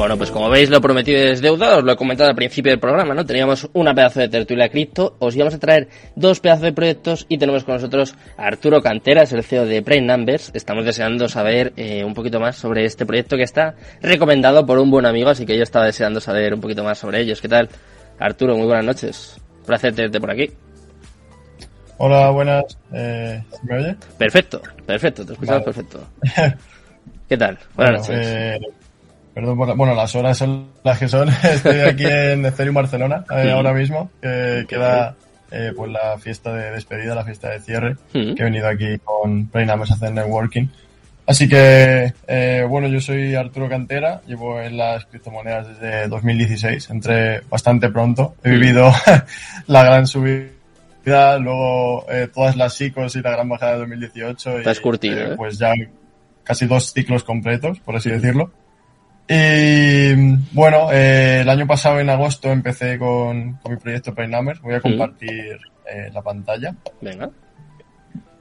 Bueno, pues como veis, lo prometido es deuda, os lo he comentado al principio del programa, ¿no? Teníamos una pedazo de tertulia cripto, os íbamos a traer dos pedazos de proyectos y tenemos con nosotros a Arturo Canteras, el CEO de Prime Numbers. Estamos deseando saber eh, un poquito más sobre este proyecto que está recomendado por un buen amigo, así que yo estaba deseando saber un poquito más sobre ellos. ¿Qué tal? Arturo, muy buenas noches. Un placer tenerte por aquí. Hola, buenas. Eh, ¿Me oye? Perfecto, perfecto, te escuchamos Vale. perfecto. ¿Qué tal? Buenas Bueno, noches. eh, perdón por la- bueno, las horas son las que son. Estoy aquí en Ethereum Barcelona eh, ahora mismo. que queda eh, pues la fiesta de despedida, la fiesta de cierre. Que he venido aquí con Brainamos a hacer networking. Así que, eh, bueno, yo soy Arturo Cantera, llevo en las criptomonedas desde 2016, entré bastante pronto, he vivido la gran subida, luego eh, todas las psicos y la gran bajada de 2018 y Estás curtido, ¿eh? pues ya casi dos ciclos completos, por así decirlo. Y bueno, eh, el año pasado en agosto empecé con, con mi proyecto Numbers. Voy a compartir eh, la pantalla. Venga.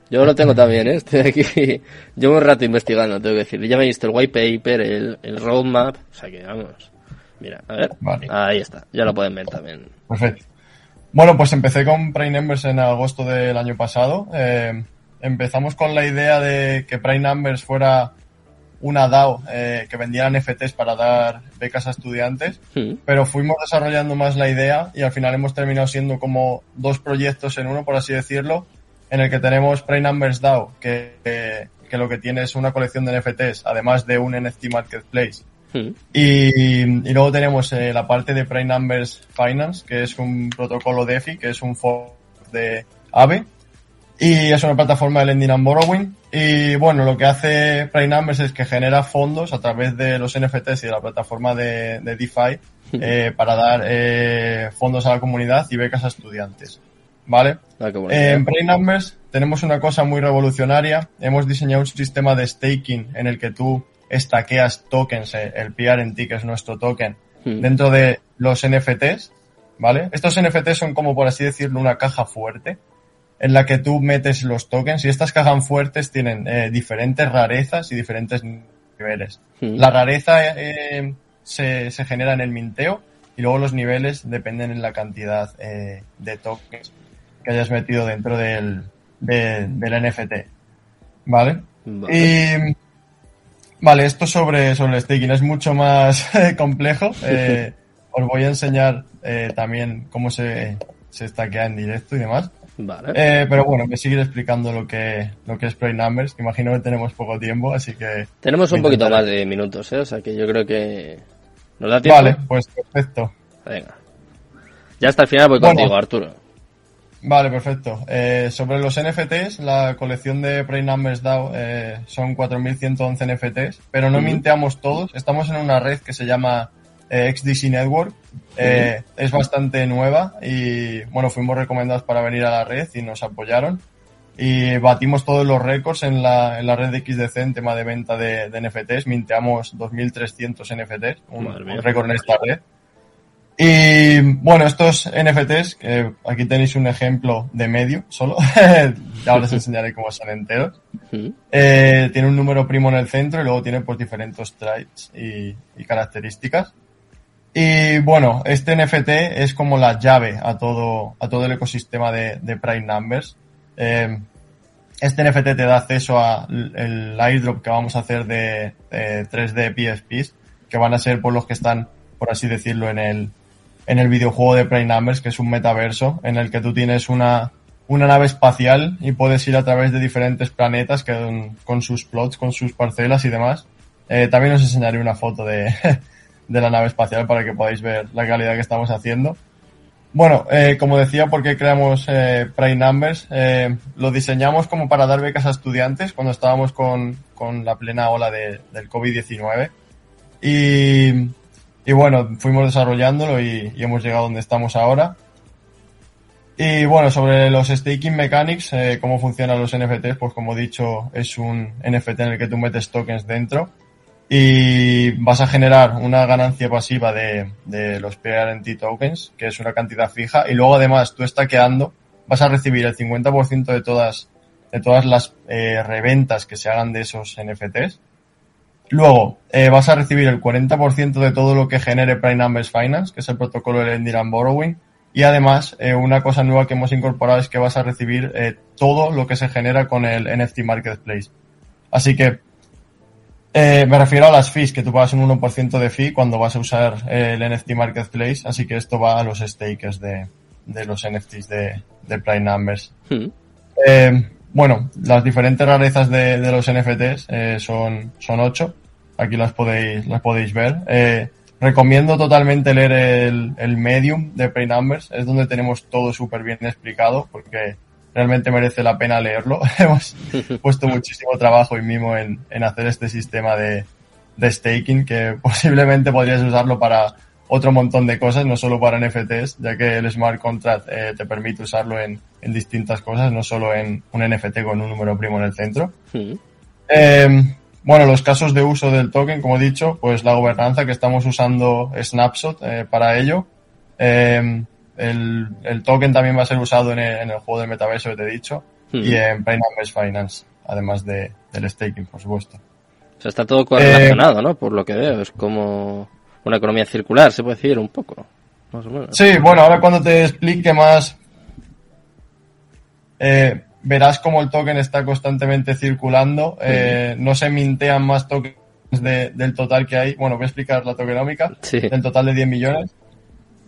Yo lo tengo también, ¿eh? Estoy aquí. Llevo un rato investigando, tengo que decir. Ya me he visto el white paper, el, el roadmap. O sea que vamos. Mira, a ver. Vale. Ahí está. Ya lo pueden ver también. Perfecto. Bueno, pues empecé con Prime Numbers en agosto del año pasado. Eh, empezamos con la idea de que Prime Numbers fuera una DAO eh, que vendiera NFTs para dar becas a estudiantes, Mm. pero fuimos desarrollando más la idea y al final hemos terminado siendo como dos proyectos en uno, por así decirlo, en el que tenemos Prime Numbers DAO, que, que, que lo que tiene es una colección de NFTs, además de un NFT Marketplace. Mm. Y, y luego tenemos eh, la parte de Prime Numbers Finance, que es un protocolo DeFi, que es un fork de Aave. Y es una plataforma de lending and borrowing. Y bueno, lo que hace Prime Numbers es que genera fondos a través de los NFTs y de la plataforma de, de DeFi eh, para dar eh, fondos a la comunidad y becas a estudiantes. ¿Vale? Ah. Eh, en Prime Numbers tenemos una cosa muy revolucionaria. Hemos diseñado un sistema de staking en el que tú estaqueas tokens, eh, el PRNT, que es nuestro token, dentro de los NFTs, ¿vale? Estos NFTs son como, por así decirlo, una caja fuerte en la que tú metes los tokens y estas cajas fuertes tienen eh, diferentes rarezas y diferentes niveles. Mm. La rareza eh, se, se genera en el minteo y luego los niveles dependen en la cantidad eh, de tokens que hayas metido dentro del, de- del NFT. ¿Vale? Vale. Y vale, esto sobre, sobre el staking es mucho más complejo. Os voy a enseñar también cómo se, se en directo y demás. Vale. Eh, pero bueno, me seguir explicando lo que, lo que es Prime Numbers, imagino que tenemos poco tiempo, así que... Tenemos un poquito más de minutos, ¿eh? O sea que yo creo que. ¿Nos da tiempo? Vale, pues perfecto. Venga. Ya hasta el final voy Bueno. contigo, Arturo. Vale, perfecto. Eh, sobre los NFTs, la colección de Prime Numbers DAO eh, son 4.111 NFTs, pero no Ujú. minteamos todos. Estamos en una red que se llama eh, XDC Network. Eh, Es bastante nueva y, bueno, fuimos recomendados para venir a la red y nos apoyaron. Y batimos todos los récords en la, en la red de XDC en tema de venta de, de NFTs. Minteamos 2.300 NFTs, un, un récord en esta red. Y bueno, estos NFTs, que aquí tenéis un ejemplo de medio solo, ahora os enseñaré cómo son enteros. Eh, tiene un número primo en el centro y luego tiene pues diferentes traits y, y características. Y bueno, este NFT es como la llave a todo, a todo el ecosistema de, de Prime Numbers. Eh, este NFT te da acceso a l- el airdrop que vamos a hacer de, de 3D PSPs, que van a ser por los que están, por así decirlo, en el, en el videojuego de Prime Numbers, que es un metaverso, en el que tú tienes una, una nave espacial y puedes ir a través de diferentes planetas que, con sus plots, con sus parcelas y demás. Eh, también os enseñaré una foto de, de la nave espacial para que podáis ver la calidad que estamos haciendo. Bueno, eh, como decía, ¿por qué creamos eh, Prime Numbers? Eh, lo diseñamos como para dar becas a estudiantes cuando estábamos con, con la plena ola de- del COVID-19. Y, y bueno, fuimos desarrollándolo y, y hemos llegado donde estamos ahora. Y bueno, sobre los staking mechanics, cómo funcionan los NFTs, pues como he dicho, es un NFT en el que tú metes tokens dentro y vas a generar una ganancia pasiva de, de los PRNT tokens, que es una cantidad fija, y luego además tú estaqueando vas a recibir el 50% de todas, de todas las eh, reventas que se hagan de esos NFTs. Luego, eh, vas a recibir el 40% de todo lo que genere Prime Numbers Finance, que es el protocolo de Lending and Borrowing. Y además, eh, una cosa nueva que hemos incorporado es que vas a recibir todo lo que se genera con el NFT Marketplace. Así que eh, me refiero a las fees, que tú pagas un 1% de fee cuando vas a usar el NFT Marketplace, así que esto va a los stakers de, de los NFTs de, de Prime Numbers. Hmm. Eh, bueno, las diferentes rarezas de, de los NFTs eh, son, son ocho. Aquí las podéis, las podéis ver. Eh, recomiendo totalmente leer el, el Medium de Prime Numbers. Es donde tenemos todo súper bien explicado porque realmente merece la pena leerlo. Hemos puesto muchísimo trabajo y mimo en, en hacer este sistema de, de staking que posiblemente podrías usarlo para otro montón de cosas, no solo para NFTs, ya que el smart contract eh, te permite usarlo en, en, distintas cosas, no solo en un NFT con un número primo en el centro. Eh, bueno, los casos de uso del token, como he dicho, pues la gobernanza que estamos usando Snapshot eh, para ello. Eh, el, el, token también va a ser usado en el, en el juego del metaverso que te he dicho Hmm. y en Numbers Finance, además de, del staking, por supuesto. O sea, está todo correlacionado, ¿no? Por lo que veo, es como una economía circular, se puede decir un poco. Más o menos. Sí, bueno, ahora cuando te explique más, eh, verás como el token está constantemente circulando. Eh, no se mintean más tokens de, del total que hay. Bueno, voy a explicar la tokenómica. Sí. Del total de 10 millones.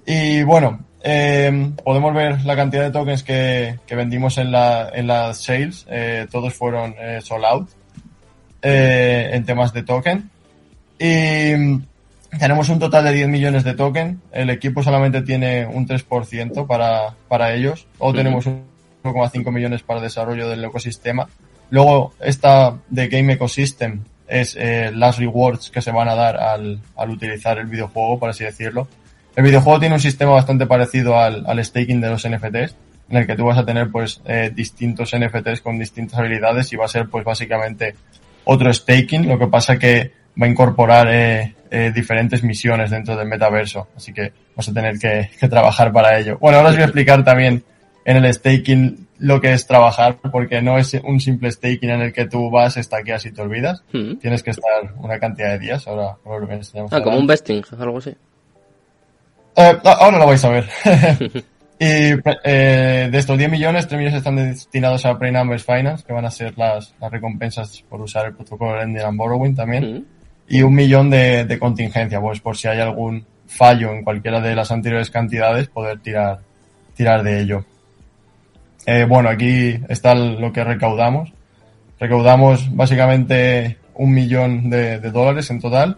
Y bueno, eh, podemos ver la cantidad de tokens que, que vendimos en, la, en las sales. Eh, todos fueron eh, sold out eh, en temas de token. Y tenemos un total de 10 millones de token. El equipo solamente tiene un 3% para, para ellos. O tenemos 1,5 millones para desarrollo del ecosistema. Luego, esta de Game Ecosystem es eh, las rewards que se van a dar al, al utilizar el videojuego, por así decirlo. El videojuego tiene un sistema bastante parecido al, al staking de los NFTs, en el que tú vas a tener pues eh, distintos NFTs con distintas habilidades y va a ser pues básicamente otro staking, lo que pasa que va a incorporar eh, eh, diferentes misiones dentro del metaverso, así que vas a tener que, que trabajar para ello. Bueno, ahora os voy a explicar también en el staking lo que es trabajar, porque no es un simple staking en el que tú vas, estaqueas y te olvidas. Hmm. Tienes que estar una cantidad de días, ahora, ahora lo enseñamos. Ah, como un vesting, algo así. Eh, ah, ahora lo vais a ver. y eh, de estos 10 millones, 3 millones están destinados a Prime Numbers Finance, que van a ser las, las recompensas por usar el protocolo Lending and Borrowing también. Y un millón de, de contingencia, pues por si hay algún fallo en cualquiera de las anteriores cantidades, poder tirar, tirar de ello. Eh, bueno, aquí está lo que recaudamos. Recaudamos básicamente un millón de, de dólares en total.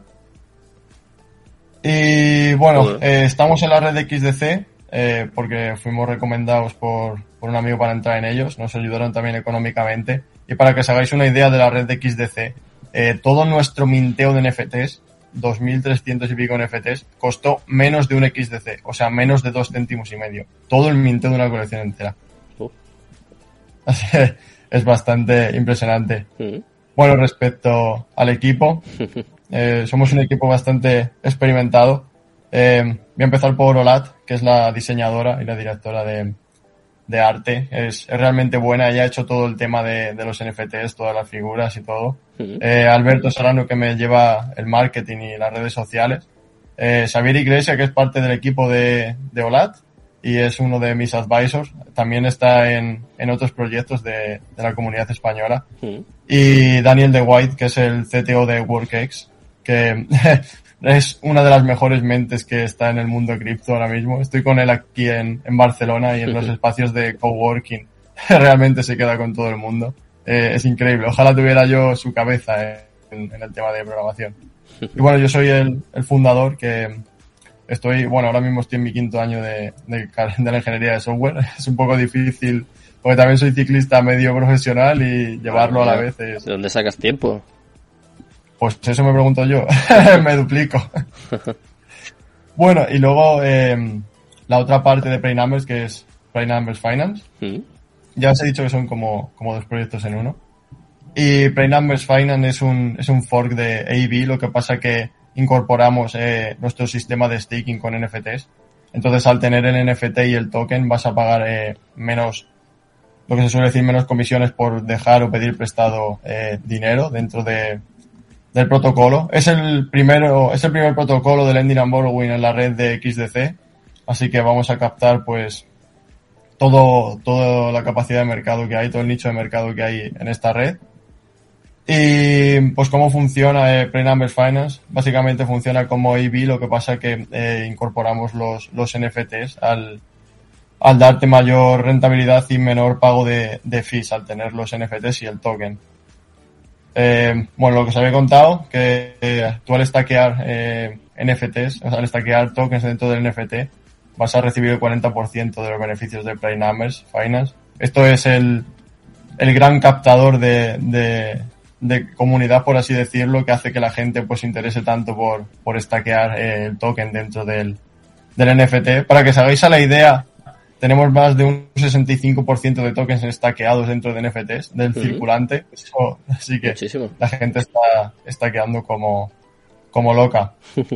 Y bueno, eh, estamos en la red de XDC eh, porque fuimos recomendados por, por un amigo para entrar en ellos. Nos ayudaron también económicamente. Y para que os hagáis una idea de la red de XDC, eh, todo nuestro minteo de NFTs, 2.300 y pico NFTs, costó menos de un XDC, o sea, menos de dos céntimos y medio. Todo el minteo de una colección entera. Es bastante impresionante. Hmm. Bueno, respecto al equipo, eh, somos un equipo bastante experimentado. Eh, voy a empezar por Olat, que es la diseñadora y la directora de, de arte. Es, es realmente buena, ella ha hecho todo el tema de, de los NFTs, todas las figuras y todo. Eh, Alberto Serrano, que me lleva el marketing y las redes sociales. Eh, Xavier Iglesia, que es parte del equipo de, de Olat y es uno de mis advisors. También está en, en otros proyectos de, de la comunidad española y Daniel De White, que es el CTO de WorkX, que es una de las mejores mentes que está en el mundo cripto ahora mismo. Estoy con él aquí en, en Barcelona y en los espacios de coworking. Realmente se queda con todo el mundo. Eh, es increíble. Ojalá tuviera yo su cabeza en, en el tema de programación. Y bueno, yo soy el, el fundador que estoy, bueno, ahora mismo estoy en mi quinto año de, de, de la ingeniería de software. Es un poco difícil porque también soy ciclista medio profesional y llevarlo a la vez es, ¿De dónde sacas tiempo? Pues eso me pregunto yo, me duplico. bueno, y luego eh, la otra parte de Numbers, que es Prime Numbers Finance. Ya os he dicho que son como, como dos proyectos en uno. Y Numbers Finance es un, es un fork de AB, lo que pasa que incorporamos eh, nuestro sistema de staking con NFTs. Entonces, al tener el NFT y el token, vas a pagar eh, menos, lo que se suele decir, menos comisiones por dejar o pedir prestado eh, dinero dentro de, del protocolo. Es el primero, es el primer protocolo de lending and borrowing en la red de XDC. Así que vamos a captar, pues, todo, toda la capacidad de mercado que hay, todo el nicho de mercado que hay en esta red. Y pues cómo funciona eh, Pre-Numbers Finance. Básicamente funciona como AB, lo que pasa que eh, incorporamos los, los NFTs al, al darte mayor rentabilidad y menor pago de, de fees al tener los NFTs y el token. Eh, bueno, lo que os había contado, que eh, tú al stackear eh, NFTs, o sea, al stackear tokens dentro del NFT, vas a recibir el 40% de los beneficios de Play Numbers Finance. Esto es el, el gran captador de, de, de, comunidad, por así decirlo, que hace que la gente pues se interese tanto por, por stackear eh, el token dentro del, del NFT. Para que os hagáis a la idea, tenemos más de un 65% de tokens stackeados dentro de NFTs, del circulante. Eso, así que Muchísimo. la gente está stackeando como, como loca.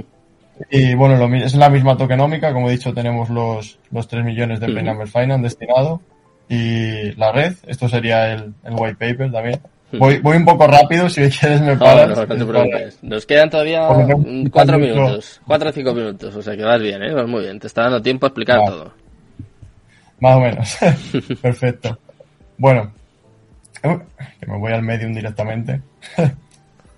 Y bueno, lo es la misma tokenómica, como he dicho, tenemos los, los 3 millones de Ujú. Play Numbers Finance destinado y la red, esto sería el, el white paper también. Voy, voy un poco rápido, si quieres me paras. no, no te Es preocupes. Nos quedan todavía cuatro minutos, cuatro o cinco minutos, o sea que vas bien, ¿eh? Vas muy bien, te está dando tiempo a explicar todo. Más o menos. Perfecto. Bueno, uh, que me voy al medium directamente.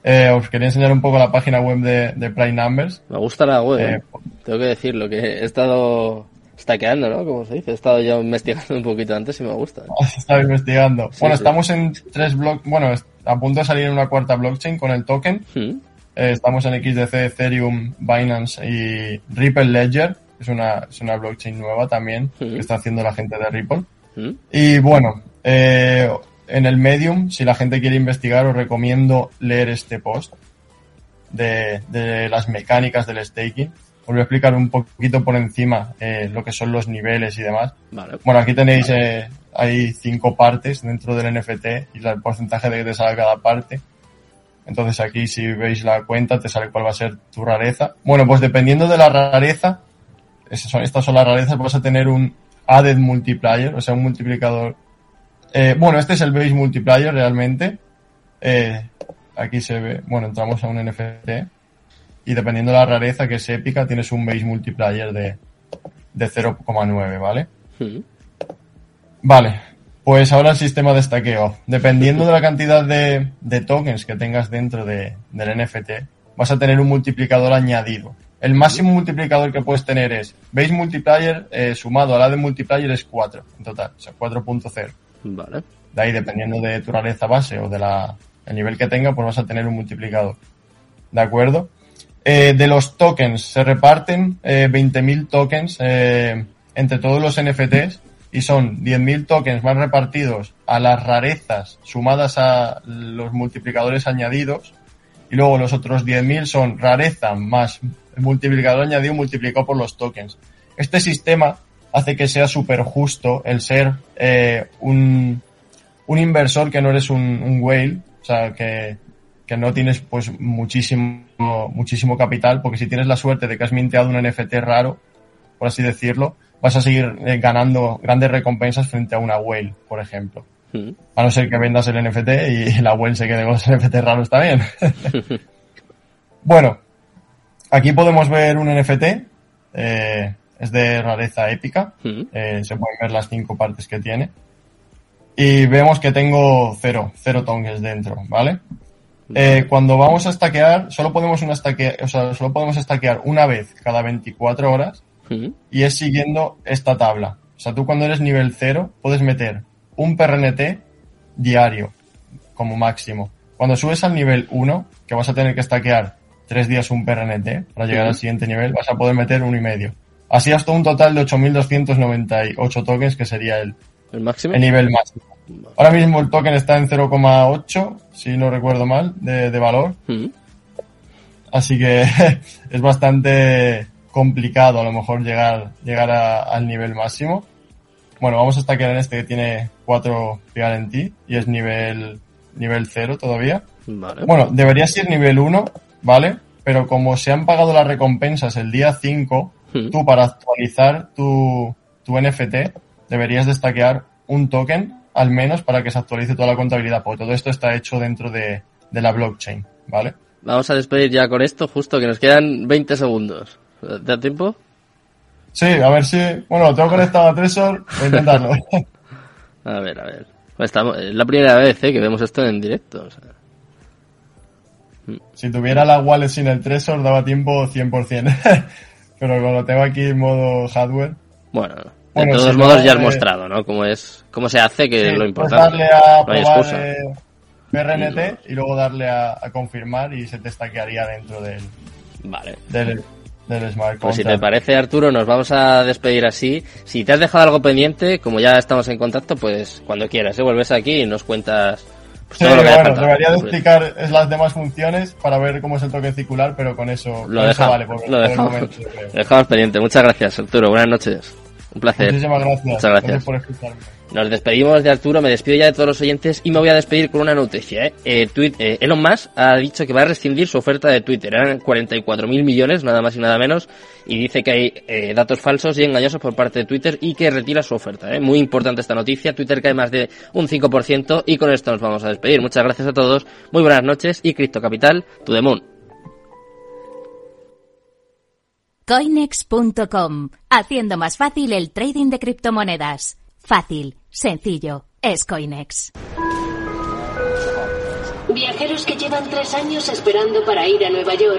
Eh, os quería enseñar un poco la página web de, de Prime Numbers. Me gusta la web, Eh, ¿eh? tengo que decirlo, que he estado stackeando, ¿no? Como se dice, he estado ya investigando un poquito antes y me gusta. Estaba investigando. Sí, bueno, sí. estamos en tres bloques, bueno, a punto de salir en una cuarta blockchain con el token. Mm. Eh, estamos en XDC, Ethereum, Binance y Ripple Ledger. Es una, es una blockchain nueva también que está haciendo la gente de Ripple. Y bueno, eh, en el Medium, si la gente quiere investigar, os recomiendo leer este post de, de las mecánicas del staking. Os voy a explicar un poquito por encima eh, lo que son los niveles y demás. Vale. Bueno, aquí tenéis, eh, hay cinco partes dentro del NFT y el porcentaje de que te sale cada parte. Entonces aquí si veis la cuenta te sale cuál va a ser tu rareza. Bueno, pues dependiendo de la rareza, estas son las rarezas, vas a tener un added multiplier, o sea, un multiplicador. Eh, bueno, este es el base multiplier realmente. Eh, aquí se ve, bueno, entramos a un NFT y dependiendo de la rareza que es épica, tienes un base multiplier de, de 0,9, ¿vale? Mm. Vale, pues ahora el sistema de stackeo. Dependiendo de la cantidad de, de tokens que tengas dentro de, del NFT, vas a tener un multiplicador añadido. El máximo multiplicador que puedes tener es base multiplier eh, sumado a la de multiplier es 4 en total, o sea, 4.0. Vale. De ahí, dependiendo de tu rareza base o de la, el nivel que tenga, pues vas a tener un multiplicador. ¿De acuerdo? Eh, de los tokens, se reparten eh, 20.000 tokens eh, entre todos los NFTs y son 10.000 tokens más repartidos a las rarezas sumadas a los multiplicadores añadidos y luego los otros 10.000 son rareza más el multiplicador añadido multiplicado por los tokens. Este sistema hace que sea súper justo el ser eh, un, un inversor que no eres un, un whale, o sea, que, que no tienes pues muchísimo, muchísimo capital, porque si tienes la suerte de que has minteado un NFT raro, por así decirlo, vas a seguir eh, ganando grandes recompensas frente a una whale, por ejemplo. Mm. A no ser que vendas el NFT y la whale se quede con los NFT raros también. bueno, aquí podemos ver un NFT, eh, es de rareza épica, Mm. eh, se pueden ver las cinco partes que tiene. Y vemos que tengo cero, cero tokens dentro, ¿vale? Eh, cuando vamos a stackear, solo podemos una stacke- o sea, solo podemos stackear una vez cada 24 horas Mm. y es siguiendo esta tabla. O sea, tú cuando eres nivel 0 puedes meter un PRNT diario como máximo. Cuando subes al nivel 1, que vas a tener que stackear tres días un PRNT para llegar al siguiente nivel, vas a poder meter uno y medio. Así hasta un total de 8.298 tokens, que sería el, ¿El máximo? el nivel máximo. Ahora mismo el token está en 0,8, si no recuerdo mal, de, de valor. Mm. Así que es bastante complicado a lo mejor llegar, llegar a- al nivel máximo. Bueno, vamos a stackear en este que tiene 4 ti y es nivel, nivel 0 todavía. Vale. Bueno, debería ser nivel 1, ¿vale? Pero como se han pagado las recompensas el día 5, Hmm. tú para actualizar tu, tu NFT deberías destaquear un token al menos para que se actualice toda la contabilidad, porque todo esto está hecho dentro de, de la blockchain, ¿vale? Vamos a despedir ya con esto, justo que nos quedan 20 segundos. ¿Te da tiempo? Sí, a ver si... Bueno, lo tengo conectado a Tresor, voy a intentarlo. A ver, a ver. Estamos, es la primera vez eh, que vemos esto en directo. o sea. si tuviera la wallet sin el Tresor daba tiempo 100%. Pero como lo tengo aquí en modo hardware... Bueno, de Bueno, todos si modos no, ya has eh, mostrado, ¿no? Cómo es, cómo se hace, que Sí, es lo pues importante. darle a no hay probar excusa. eh, PRNT y luego darle a, a confirmar y se te stackearía dentro del, Vale. del, del smart Pues si te parece, Arturo, nos vamos a despedir así. Si te has dejado algo pendiente, como ya estamos en contacto, pues cuando quieras, ¿eh? vuelves aquí y nos cuentas pues, Sí, bueno, faltado. debería de Pues, explicar es las demás funciones para ver cómo es el toque circular, pero con eso, Lo con eso vale. Por, lo por el momento, lo dejamos pendiente. Muchas gracias, Arturo. Buenas noches. Un placer. Muchísimas gracias. Muchas gracias. por escucharme. Nos despedimos de Arturo, me despido ya de todos los oyentes y me voy a despedir con una noticia. ¿eh? Eh, eh, Elon Musk ha dicho que va a rescindir su oferta de Twitter. Eran 44 mil millones, nada más y nada menos, y dice que hay eh, datos falsos y engañosos por parte de Twitter y que retira su oferta. ¿eh? Muy importante esta noticia. Twitter cae más de un 5% y con esto nos vamos a despedir. Muchas gracias a todos, muy buenas noches y Cripto Capital, to the moon. Coinex.com, haciendo más fácil el trading de criptomonedas. Fácil, sencillo, es Coinex. Viajeros que llevan tres años esperando para ir a Nueva York